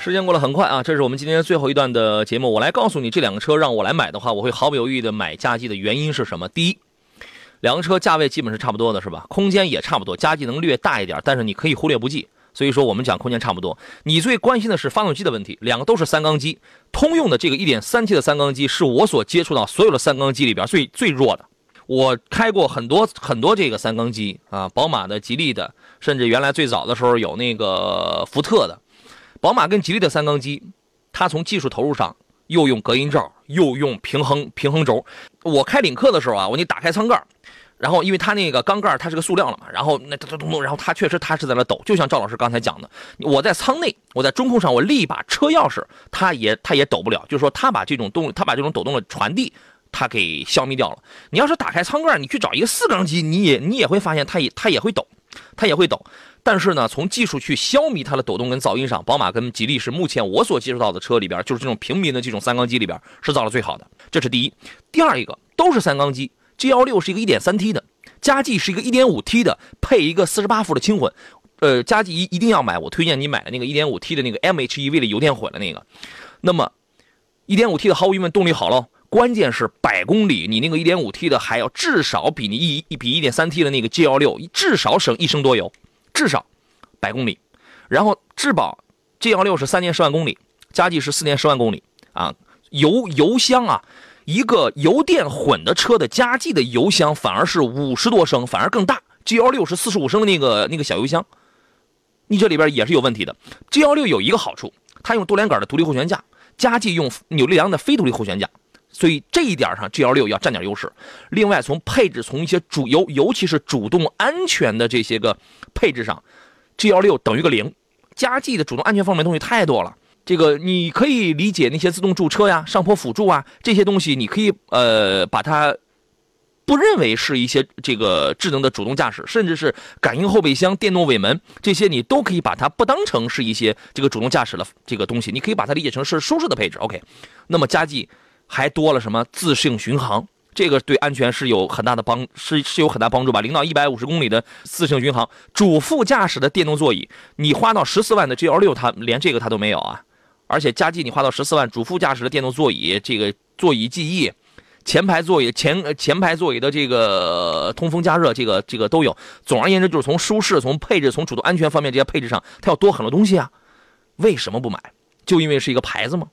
时间过得很快啊，这是我们今天最后一段的节目。我来告诉你，这两个车让我来买的话，我会毫不犹豫的买佳绩的原因是什么？第一，两个车价位基本是差不多的，是吧？空间也差不多，佳绩能略大一点，但是你可以忽略不计。所以说我们讲空间差不多。你最关心的是发动机的问题，两个都是三缸机，通用的这个 1.3T 的三缸机是我所接触到所有的三缸机里边最最弱的。我开过很多很多这个三缸机啊，宝马的、吉利的，甚至原来最早的时候有那个福特的。宝马跟吉利的三缸机，它从技术投入上又用隔音罩，又用平衡平衡轴。我开领克的时候啊，我你打开舱盖，然后因为它那个缸盖它是个塑料了嘛，然后那咚咚咚咚，然后它确实它是在那抖，就像赵老师刚才讲的，我在舱内，我在中控上，我立一把车钥匙，它也它也抖不了，就是说它把这种动，它把这种抖动的传递，它给消灭掉了。你要是打开舱盖，你去找一个四缸机，你也你也会发现它也它也会抖，它也会抖。但是呢，从技术去消弭它的抖动跟噪音上，宝马跟吉利是目前我所接触到的车里边，就是这种平民的这种三缸机里边是造的最好的。这是第一。第二一个都是三缸机，G L 六是一个 1.3T 的，佳绩是一个 1.5T 的，配一个48伏的轻混。呃，佳绩一一定要买，我推荐你买的那个 1.5T 的那个 MHEV 的油电混的那个。那么，1.5T 的毫无疑问动力好喽，关键是百公里你那个 1.5T 的还要至少比你一一比 1.3T 的那个 G L 六至少省一升多油。至少百公里，然后质保 G L 六是三年十万公里，佳绩是四年十万公里啊。油油箱啊，一个油电混的车的佳绩的油箱反而是五十多升，反而更大。G L 六是四十五升的那个那个小油箱，你这里边也是有问题的。G L 六有一个好处，它用多连杆的独立后悬架，佳绩用扭力梁的非独立后悬架。所以这一点上，G L 六要占点优势。另外，从配置，从一些主尤尤其是主动安全的这些个配置上，G L 六等于个零。佳绩的主动安全方面东西太多了。这个你可以理解那些自动驻车呀、上坡辅助啊这些东西，你可以呃把它不认为是一些这个智能的主动驾驶，甚至是感应后备箱、电动尾门这些，你都可以把它不当成是一些这个主动驾驶的这个东西，你可以把它理解成是舒适的配置。OK，那么佳绩。还多了什么自适应巡航？这个对安全是有很大的帮，是是有很大帮助吧？零到一百五十公里的自适应巡航，主副驾驶的电动座椅，你花到十四万的 G L 六，它连这个它都没有啊！而且佳绩你花到十四万，主副驾驶的电动座椅，这个座椅记忆，前排座椅前前排座椅的这个通风加热，这个这个都有。总而言之，就是从舒适、从配置、从主动安全方面这些配置上，它要多很多东西啊！为什么不买？就因为是一个牌子吗？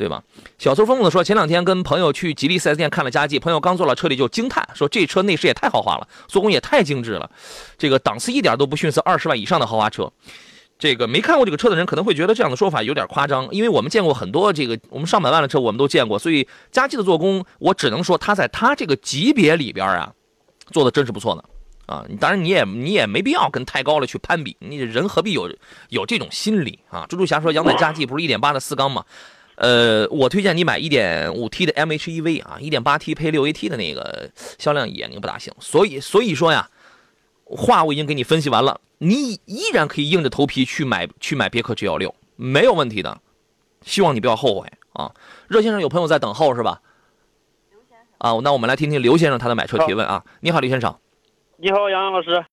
对吧？小偷疯子说，前两天跟朋友去吉利 4S 店看了佳绩，朋友刚坐到车里就惊叹说：“这车内饰也太豪华了，做工也太精致了，这个档次一点都不逊色二十万以上的豪华车。”这个没看过这个车的人可能会觉得这样的说法有点夸张，因为我们见过很多这个我们上百万的车，我们都见过，所以佳绩的做工，我只能说它在它这个级别里边啊，做的真是不错的啊。当然你也你也没必要跟太高了去攀比，你人何必有有这种心理啊？猪猪侠说，杨仔佳绩不是一点八的四缸吗？呃，我推荐你买一点五 T 的 MHEV 啊一点八 T 配六 AT 的那个销量也那个不大行，所以所以说呀，话我已经给你分析完了，你依然可以硬着头皮去买去买别克 G16，没有问题的，希望你不要后悔啊。热先生有朋友在等候是吧？刘先生啊，那我们来听听刘先生他的买车提问啊。你好，刘先生。你好，杨洋老师。